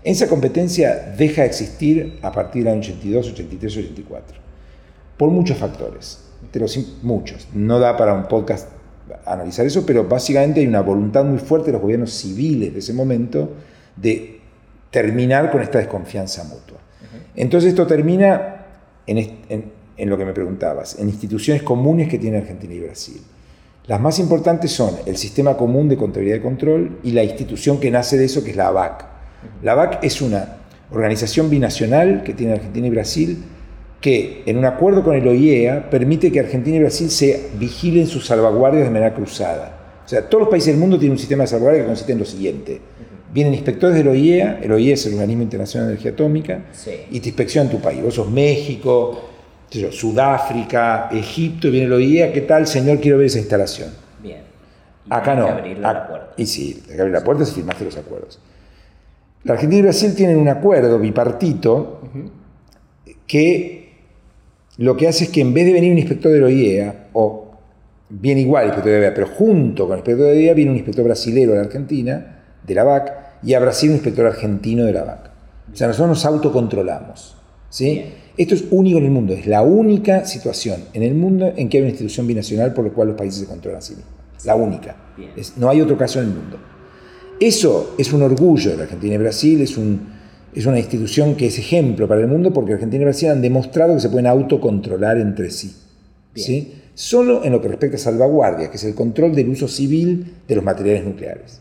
Esa competencia deja de existir a partir del año 82, 83, 84, por muchos factores, pero muchos. No da para un podcast analizar eso, pero básicamente hay una voluntad muy fuerte de los gobiernos civiles de ese momento de terminar con esta desconfianza mutua. Entonces esto termina en, lo que me preguntabas, en instituciones comunes que tiene Argentina y Brasil. Las más importantes son el Sistema Común de Contabilidad y Control y la institución que nace de eso, que es la ABAC. La ABAC es una organización binacional que tiene Argentina y Brasil que en un acuerdo con el OIEA permite que Argentina y Brasil se vigilen sus salvaguardias de manera cruzada. O sea, todos los países del mundo tienen un sistema de salvaguardia que consiste en lo siguiente. Vienen inspectores del OIEA, el OIEA es el Organismo Internacional de Energía Atómica, y te inspeccionan tu país. Vos sos México, Sudáfrica, Egipto, y viene el OIEA, ¿qué tal, señor? Quiero ver esa instalación. Bien. Acá no. abrir la puerta. Y sí, hay que abrir la puerta si firmaste los acuerdos. La Argentina y Brasil tienen un acuerdo bipartito que lo que hace es que en vez de venir un inspector de la OIEA, o bien igual el inspector de la OIEA, pero junto con el inspector de la OIEA viene un inspector brasilero de la Argentina, de la BAC, y a Brasil un inspector argentino de la BAC. O sea, nosotros nos autocontrolamos. ¿sí? Esto es único en el mundo, es la única situación en el mundo en que hay una institución binacional por la cual los países se controlan a sí mismos. La única. no hay otro caso en el mundo. Eso es un orgullo de la Argentina y Brasil, es un, es una institución que es ejemplo para el mundo porque Argentina y Brasil han demostrado que se pueden autocontrolar entre sí. ¿sí? Solo en lo que respecta a salvaguardia, que es el control del uso civil de los materiales nucleares.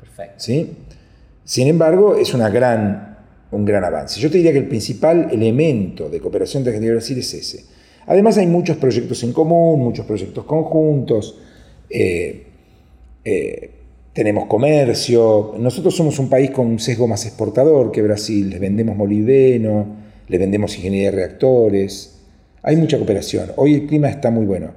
Perfecto. ¿sí? Sin embargo, es gran un gran avance. Yo te diría que el principal elemento de cooperación entre Argentina y Brasil es ese. Además hay muchos proyectos en común, muchos proyectos conjuntos, eh, eh, tenemos comercio, nosotros somos un país con un sesgo más exportador que Brasil, les vendemos molibdeno, les vendemos ingeniería de reactores, hay mucha cooperación, hoy el clima está muy bueno.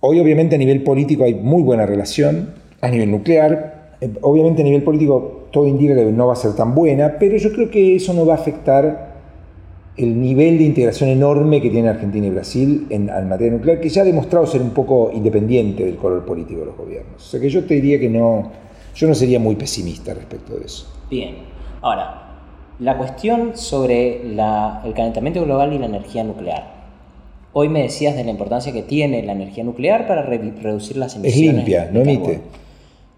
Hoy obviamente a nivel político hay muy buena relación, a nivel nuclear, obviamente a nivel político todo indica que no va a ser tan buena, pero yo creo que eso no va a afectar el nivel de integración enorme que tiene Argentina y Brasil en, materia nuclear, que ya ha demostrado ser un poco independiente del color político de los gobiernos. O sea que yo te diría que no, yo no sería muy pesimista respecto de eso. Bien, ahora, la cuestión sobre el calentamiento global y la energía nuclear. Hoy me decías de la importancia que tiene la energía nuclear para reducir las emisiones. Es limpia, no emite.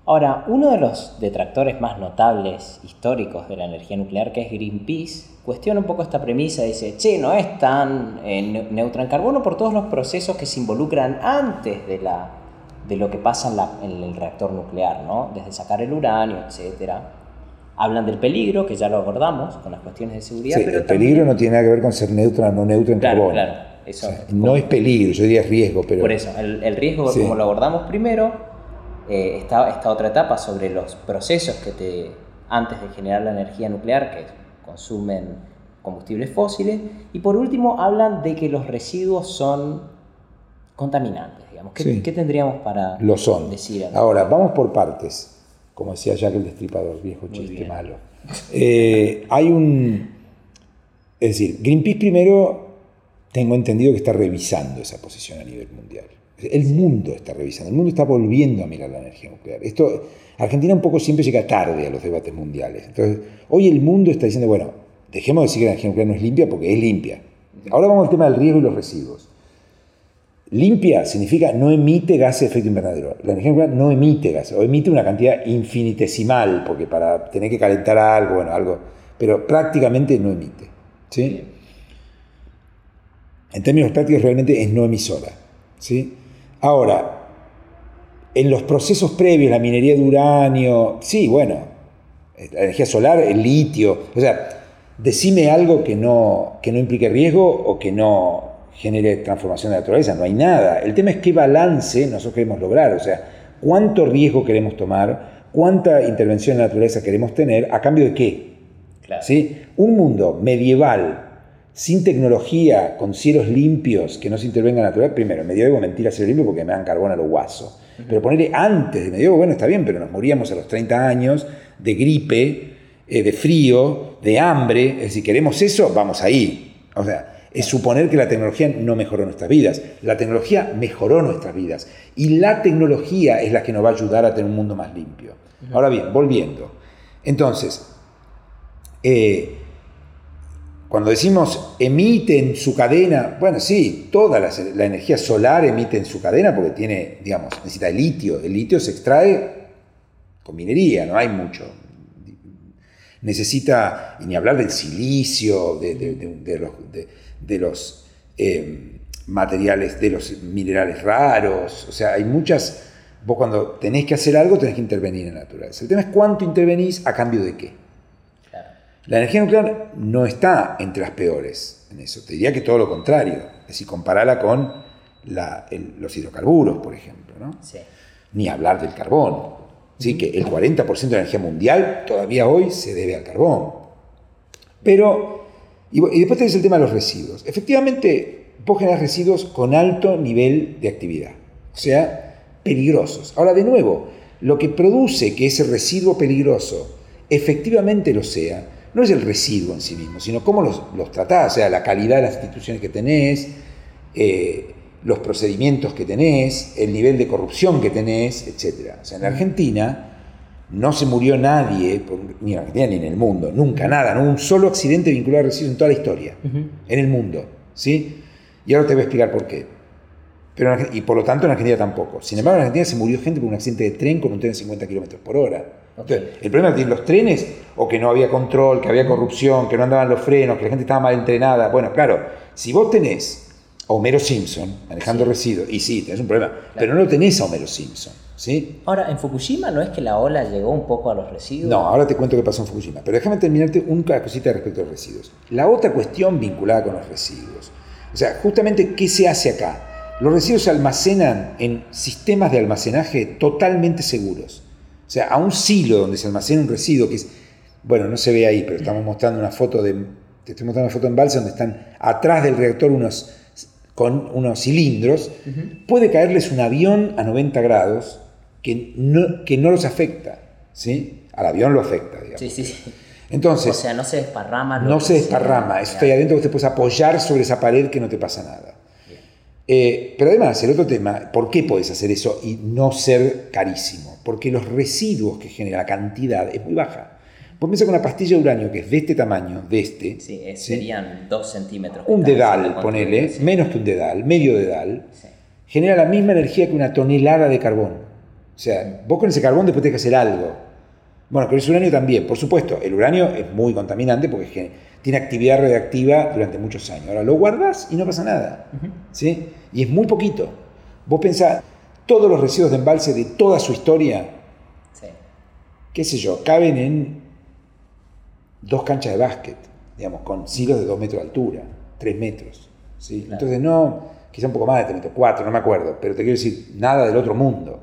Ahora, uno de los detractores más notables históricos de la energía nuclear, que es Greenpeace, cuestiona un poco esta premisa, dice, che, no es tan eh, neutra en carbono por todos los procesos que se involucran antes de, la, de lo que pasa en, el reactor nuclear, ¿no? Desde sacar el uranio, etc. Hablan del peligro, que ya lo abordamos con las cuestiones de seguridad. Sí, el peligro no tiene nada que ver con ser neutra o no neutro en carbono. Claro, eso, no es peligro, yo diría riesgo, pero... Por eso, el, riesgo, como lo abordamos primero, eh, esta, otra etapa sobre los procesos que te, antes de generar la energía nuclear, que consumen combustibles fósiles, y por último hablan de que los residuos son contaminantes, digamos. ¿Qué, tendríamos para Lo son. decir? Ahora, vamos por partes, como decía Jack el Destripador, viejo chiste malo. Eh, hay un... Es decir, Greenpeace primero tengo entendido que está revisando esa posición a nivel mundial. El mundo está revisando, el mundo está volviendo a mirar la energía nuclear. Esto, Argentina un poco siempre llega tarde a los debates mundiales. Entonces, hoy el mundo está diciendo, bueno, dejemos de decir que la energía nuclear no es limpia porque es limpia. Ahora vamos al tema del riesgo y los residuos. Limpia significa no emite gases de efecto invernadero. La energía nuclear no emite gases, o emite una cantidad infinitesimal, porque para tener que calentar algo, bueno, algo, pero prácticamente no emite. ¿sí? En términos prácticos realmente es no emisora. ¿sí? Ahora, en los procesos previos, la minería de uranio, sí, bueno, la energía solar, el litio, o sea, decime algo que no, que no implique riesgo o que no genere transformación de la naturaleza, no hay nada. El tema es qué balance nosotros queremos lograr, o sea, cuánto riesgo queremos tomar, cuánta intervención en la naturaleza queremos tener, a cambio de qué. ¿Sí? Un mundo medieval sin tecnología, con cielos limpios, que no se intervenga en la naturaleza, primero, en medioevo mentira cielo limpio porque me dan carbón a los guasos. Pero ponerle antes de medioevo, bueno, está bien, pero nos moríamos a los 30 años de gripe, eh, de frío, de hambre. Si queremos eso, vamos ahí. O sea, es suponer que la tecnología no mejoró nuestras vidas. La tecnología mejoró nuestras vidas. Y la tecnología es la que nos va a ayudar a tener un mundo más limpio. Ahora bien, volviendo. Entonces, eh, cuando decimos emite en su cadena, bueno, sí, toda la, energía solar emite en su cadena porque tiene, digamos, necesita litio. El litio se extrae con minería, no hay mucho. Necesita, y ni hablar del silicio, de, los, eh, materiales, de los minerales raros. O sea, hay muchas. Vos cuando tenés que hacer algo tenés que intervenir en la naturaleza. El tema es cuánto intervenís a cambio de qué. La energía nuclear no está entre las peores en eso. Te diría que todo lo contrario. Es decir, comparala con los hidrocarburos, por ejemplo. ¿no? Ni hablar del carbón. ¿sí? Que el 40% de la energía mundial todavía hoy se debe al carbón. Pero, y, después tenés el tema de los residuos. Efectivamente, vos generar residuos con alto nivel de actividad. O sea, peligrosos. Ahora, de nuevo, lo que produce que ese residuo peligroso efectivamente lo sea, no es el residuo en sí mismo, sino cómo los, los tratás, o sea, la calidad de las instituciones que tenés, eh, los procedimientos que tenés, el nivel de corrupción que tenés, etc. O sea, en Argentina no se murió nadie, ni en Argentina ni en el mundo, nunca, nada, no un solo accidente vinculado a residuos en toda la historia, en el mundo. ¿sí? Y ahora te voy a explicar por qué. Pero y por lo tanto en Argentina tampoco. Sin embargo, en Argentina se murió gente por un accidente de tren con un tren de 50 km por hora el problema de los trenes, o que no había control, que había corrupción, que no andaban los frenos, que la gente estaba mal entrenada. Bueno, claro, si vos tenés Homero Simpson manejando residuos. Y sí, tenés un problema. Pero no lo tenés a Homero Simpson. ¿sí? Ahora, en Fukushima no es que la ola llegó un poco a los residuos. No, ahora te cuento qué pasó en Fukushima. Pero déjame terminarte una cosita respecto a los residuos. La otra cuestión vinculada con los residuos. O sea, justamente, ¿qué se hace acá? Los residuos se almacenan en sistemas de almacenaje totalmente seguros. O sea, a un silo donde se almacena un residuo, que es, bueno, no se ve ahí, pero estamos mostrando una foto de, te estoy mostrando una foto en balsa donde están atrás del reactor unos con unos cilindros, puede caerles un avión a 90 grados que no, que no los afecta. ¿sí? Al avión lo afecta, digamos. Sí, sí, sí. Entonces, o sea, no se desparrama. No se desparrama. Eso está ahí adentro, usted puede apoyar sobre esa pared que no te pasa nada. Eh, pero además, el otro tema, ¿por qué puedes hacer eso y no ser carísimo? Porque los residuos que genera la cantidad es muy baja. Vos pensás con una pastilla de uranio que es de este tamaño, de este. Sí, serían dos centímetros. Un dedal, ponele, menos que un dedal, medio dedal, genera la misma energía que una tonelada de carbón. O sea, vos con ese carbón después tenés que hacer algo. Bueno, con ese uranio también, por supuesto, el uranio es muy contaminante porque tiene actividad radiactiva durante muchos años. Ahora lo guardas y no pasa nada. ¿sí? Y es muy poquito. Vos pensás, todos los residuos de embalse de toda su historia, qué sé yo, caben en dos canchas de básquet, digamos, con silos de dos metros de altura, tres metros. ¿sí? Entonces, no, quizá un poco más de tres metros, cuatro, no me acuerdo, pero te quiero decir, nada del otro mundo.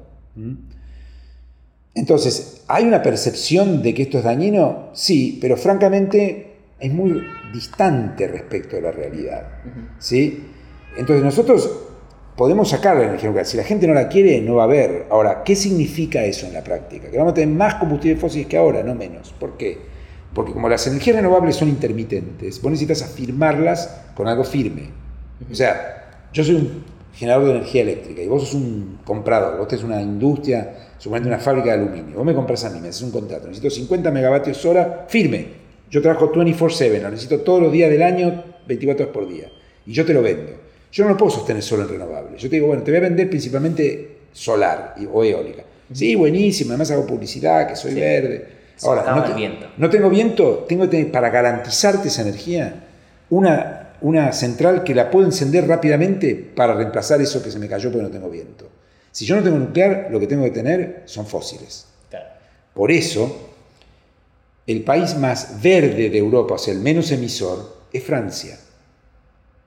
Entonces, ¿hay una percepción de que esto es dañino? Sí, pero francamente es muy distante respecto de la realidad. ¿sí? Entonces, nosotros podemos sacar la energía nuclear. Si la gente no la quiere, no va a haber. Ahora, ¿qué significa eso en la práctica? Que vamos a tener más combustibles fósiles que ahora, no menos. ¿Por qué? Porque como las energías renovables son intermitentes, vos necesitas afirmarlas con algo firme. O sea, yo soy un generador de energía eléctrica y vos sos un comprador, vos tenés una industria, suponete una fábrica de aluminio, vos me compras a mí, me haces un contrato, necesito 50 megavatios hora firme. Yo trabajo 24/7, lo necesito todos los días del año, 24 horas por día. Y yo te lo vendo. Yo no lo puedo sostener solo en renovables. Yo te digo, bueno, te voy a vender principalmente solar o eólica. Sí, buenísimo, además hago publicidad, que soy verde Ahora, no, tengo viento, tengo para garantizarte esa energía una, una central que la puedo encender rápidamente para reemplazar eso que se me cayó porque no tengo viento. Si yo no tengo nuclear, lo que tengo que tener son fósiles. Por eso, el país más verde de Europa, o sea, el menos emisor, es Francia,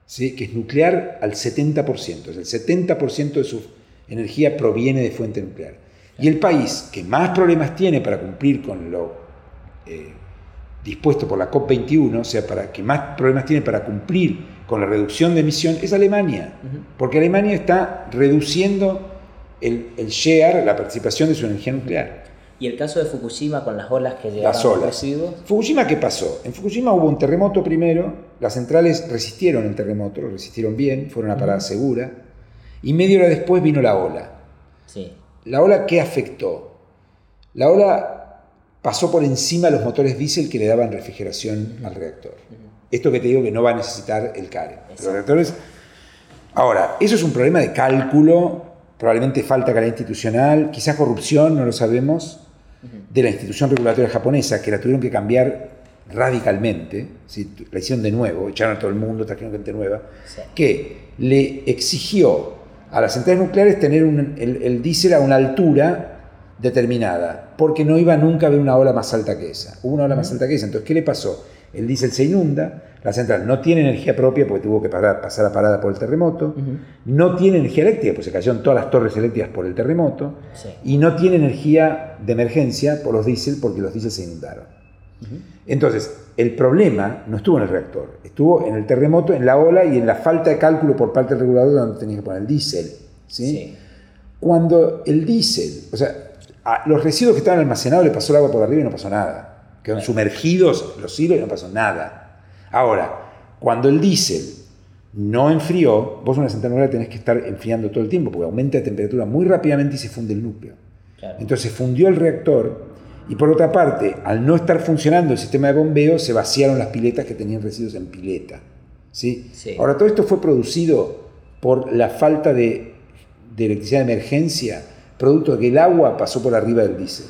¿sí? que es nuclear al 70%. el 70% de su energía proviene de fuente nuclear. Y el país que más problemas tiene para cumplir con lo eh, dispuesto por la COP21, o sea, para que más problemas tiene para cumplir con la reducción de emisión, es Alemania. Porque Alemania está reduciendo el, el, share, la participación de su energía nuclear. ¿Y el caso de Fukushima con las olas que llegaron las olas. residuos? ¿Fukushima qué pasó? En Fukushima hubo un terremoto primero, las centrales resistieron el terremoto, resistieron bien, fueron una parada segura, y media hora después vino la ola. Sí. ¿La ola qué afectó? La ola pasó por encima de los motores diésel que le daban refrigeración al reactor. Esto que te digo que no va a necesitar el CARE. Los reactores... Ahora, eso es un problema de cálculo, probablemente falta calidad institucional, quizás corrupción, no lo sabemos, de la institución regulatoria japonesa, que la tuvieron que cambiar radicalmente, la hicieron de nuevo, echaron a todo el mundo, trajeron gente nueva, que le exigió a las centrales nucleares tener el, diésel a una altura determinada, porque no iba nunca a haber una ola más alta que esa. Hubo una ola más alta que esa. Entonces, ¿qué le pasó? El diésel se inunda, la central no tiene energía propia porque tuvo que pasar a parada por el terremoto, no tiene energía eléctrica porque se cayeron todas las torres eléctricas por el terremoto, y no tiene energía de emergencia por los diésel porque los diésel se inundaron. Entonces, el problema no estuvo en el reactor, estuvo en el terremoto, en la ola y en la falta de cálculo por parte del regulador donde tenía que poner el diésel. ¿sí? Cuando el diésel, o sea, a los residuos que estaban almacenados le pasó el agua por arriba y no pasó nada. Quedaron sumergidos los hilos y no pasó nada. Ahora, cuando el diésel no enfrió, vos una central nuclear tenés que estar enfriando todo el tiempo porque aumenta la temperatura muy rápidamente y se funde el núcleo. Entonces fundió el reactor y por otra parte, al no estar funcionando el sistema de bombeo, se vaciaron las piletas que tenían residuos en pileta. ¿sí? Ahora, todo esto fue producido por la falta de, electricidad de emergencia, producto de que el agua pasó por arriba del diésel.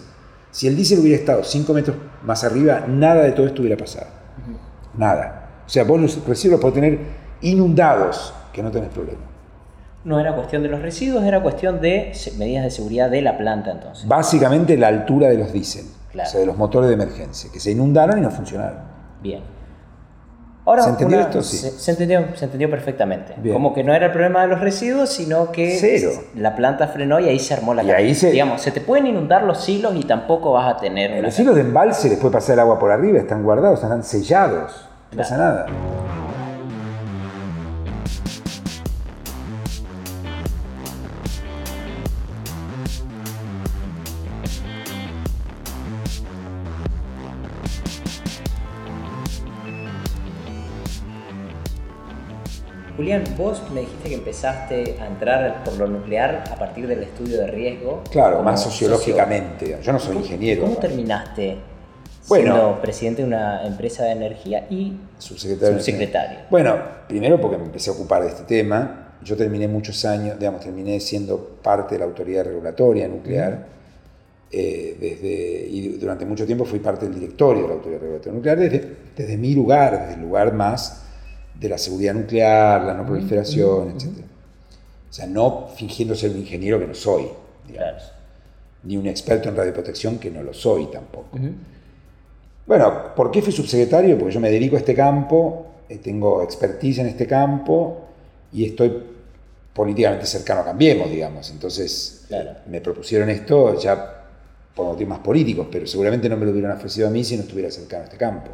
Si el diésel hubiera estado 5 metros más arriba, nada de todo esto hubiera pasado. Nada. O sea, vos los residuos los podés tener inundados que no tenés problema. No era cuestión de los residuos, era cuestión de medidas de seguridad de la planta entonces. Básicamente la altura de los diésel, o sea, de los motores de emergencia, que se inundaron y no funcionaron. Bien. ¿Se entendió esto? Sí. Se, entendió, se entendió perfectamente. Como que no era el problema de los residuos, sino que la planta frenó y ahí se armó la y ahí se... Digamos, se te pueden inundar los hilos y tampoco vas a tener... Los hilos de embalse les puede pasar el agua por arriba, están guardados, están sellados, no pasa nada. Julián, vos me dijiste que empezaste a entrar por lo nuclear a partir del estudio de riesgo. Claro, más sociológicamente. Yo no soy ingeniero. ¿Cómo terminaste siendo presidente de una empresa de energía y subsecretario? subsecretario? Bueno, primero porque me empecé a ocupar de este tema. Yo terminé muchos años, digamos, terminé siendo parte de la autoridad regulatoria nuclear. Eh, desde, y durante mucho tiempo fui parte del directorio de la autoridad regulatoria nuclear desde, desde mi lugar, desde el lugar más de la seguridad nuclear, la no proliferación, etc. O sea, no fingiendo ser un ingeniero que no soy, digamos. Ni un experto en radioprotección que no lo soy tampoco. Bueno, ¿por qué fui subsecretario? Porque yo me dedico a este campo, eh, tengo expertise en este campo y estoy políticamente cercano a Cambiemos, digamos. Entonces me propusieron esto ya por motivos más políticos, pero seguramente no me lo hubieran ofrecido a mí si no estuviera cercano a este campo.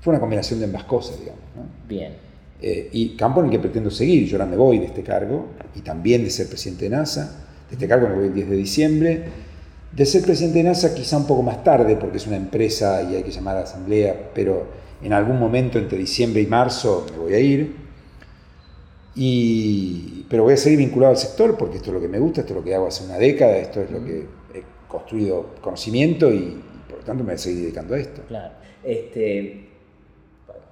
Fue una combinación de ambas cosas, digamos. Bien. Eh, y campo en el que pretendo seguir. Yo ahora me voy de este cargo y también de ser presidente de NASA. De este cargo me voy el 10 de diciembre. De ser presidente de NASA quizá un poco más tarde, porque es una empresa y hay que llamar a la asamblea, pero en algún momento entre diciembre y marzo me voy a ir. Y, pero voy a seguir vinculado al sector porque esto es lo que me gusta, esto es lo que hago hace una década, esto es lo que he construido conocimiento y, y por lo tanto me voy a seguir dedicando a esto. Claro. Este,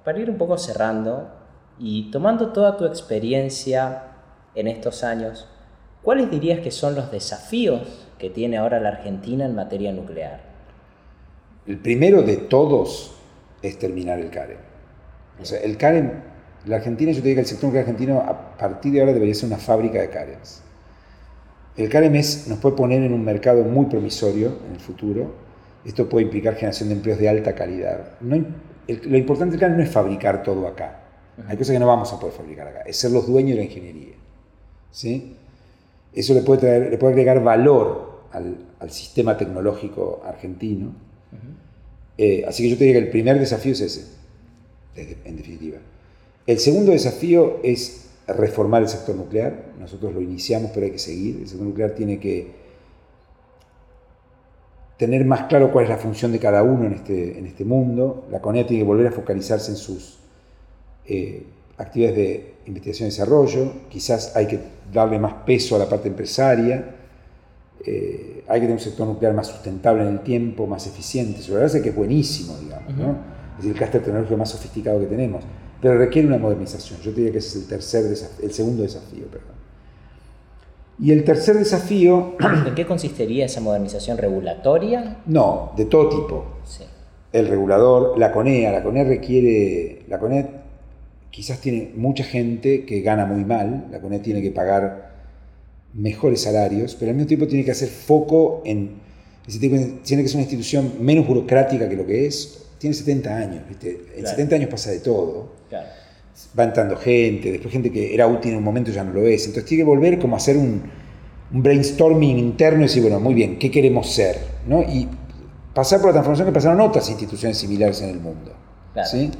para ir un poco cerrando y tomando toda tu experiencia en estos años, ¿cuáles dirías que son los desafíos que tiene ahora la Argentina en materia nuclear? El primero de todos es terminar el CAREN. O sea, el CAREN, la Argentina, yo te digo el sector nuclear argentino a partir de ahora debería ser una fábrica de CARENs. El CAREN nos puede poner en un mercado muy promisorio en el futuro. Esto puede implicar generación de empleos de alta calidad. No, lo importante acá no es fabricar todo acá. Hay cosas que no vamos a poder fabricar acá. Es ser los dueños de la ingeniería. ¿sí? Eso le puede, traer, le puede agregar valor al, al sistema tecnológico argentino. Eh, así que yo te diría que el primer desafío es ese, en definitiva. El segundo desafío es reformar el sector nuclear. Nosotros lo iniciamos, pero hay que seguir. El sector nuclear tiene que tener más claro cuál es la función de cada uno en este, en este mundo. La CONEA tiene que volver a focalizarse en sus eh, actividades de investigación y desarrollo. Quizás hay que darle más peso a la parte empresaria. Eh, hay que tener un sector nuclear más sustentable en el tiempo, más eficiente. Sobre la base que es buenísimo, digamos. ¿no? Es decir, el clúster tecnológico más sofisticado que tenemos. Pero requiere una modernización. Yo diría que ese es el, tercer el segundo desafío. Perdón. Y el tercer desafío... ¿En qué consistiría esa modernización regulatoria? No, de todo tipo. El regulador, la CONEA, la CONEA requiere... La CONEA quizás tiene mucha gente que gana muy mal, la CONEA tiene que pagar mejores salarios, pero al mismo tiempo tiene que hacer foco en... Tiene que ser una institución menos burocrática que lo que es. Tiene 70 años, ¿viste? En 70 años pasa de todo. Claro va entrando gente, después gente que era útil en un momento ya no lo es. Entonces tiene que volver como a hacer un, brainstorming interno y decir, bueno, muy bien, ¿qué queremos ser? ¿no? Y pasar por la transformación que pasaron otras instituciones similares en el mundo. ¿sí?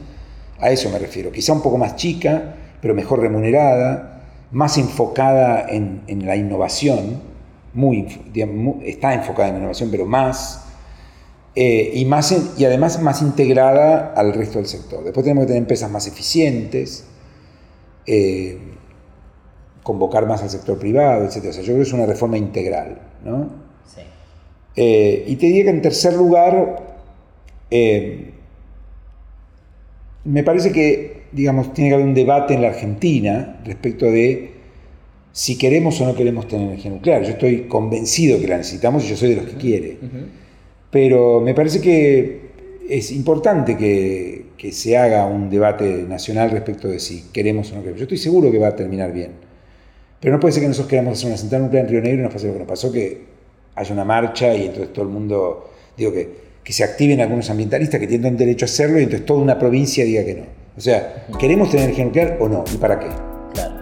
A eso me refiero. Quizá un poco más chica, pero mejor remunerada, más enfocada en, la innovación, muy, está enfocada en la innovación, pero más eh, y, más y además más integrada al resto del sector. Después tenemos que tener empresas más eficientes, eh, convocar más al sector privado, etc. O sea, yo creo que es una reforma integral. ¿no? Sí. Eh, y te diría que en tercer lugar, me parece que digamos, tiene que haber un debate en la Argentina respecto de si queremos o no queremos tener energía nuclear. Yo estoy convencido que la necesitamos y yo soy de los que quiere. Pero me parece que es importante que, que, se haga un debate nacional respecto de si queremos o no queremos. Yo estoy seguro que va a terminar bien. Pero no puede ser que nosotros queramos hacer una central nuclear en Río Negro y nos pase lo que nos pasó, que haya una marcha y entonces todo el mundo, digo que, que se activen algunos ambientalistas que tienen derecho a hacerlo y entonces toda una provincia diga que no. O sea, ¿queremos tener energía nuclear o no? ¿Y para qué? Claro.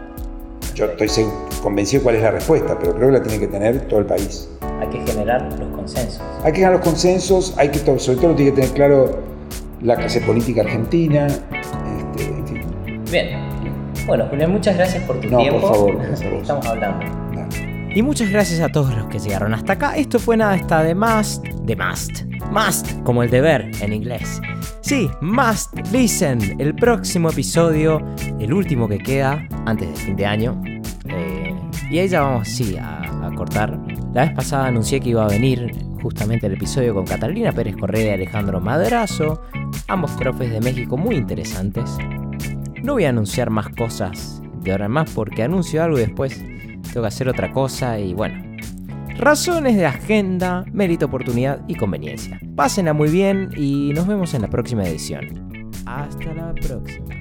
Yo estoy convencido de cuál es la respuesta, pero creo que la tiene que tener todo el país. Hay que generar los consensos. Hay que generar los consensos, hay que, sobre todo tiene que tener claro la clase política argentina, este, en fin. Bien. Bueno, Julián, muchas gracias por tu no, tiempo. por favor, Estamos hablando. Y muchas gracias a todos los que llegaron hasta acá. Esto fue nada está de must, de must, must, como el deber en inglés. Sí, must listen. El próximo episodio, el último que queda antes del fin de año. Eh, y ahí ya vamos, sí, a, a cortar. La vez pasada anuncié que iba a venir justamente el episodio con Catalina Pérez Correa y Alejandro Madrazo, ambos profes de México muy interesantes. No voy a anunciar más cosas de ahora en más porque anuncio algo y después tengo que hacer otra cosa y bueno. Razones de agenda, mérito, oportunidad y conveniencia. Pásenla muy bien y nos vemos en la próxima edición. Hasta la próxima.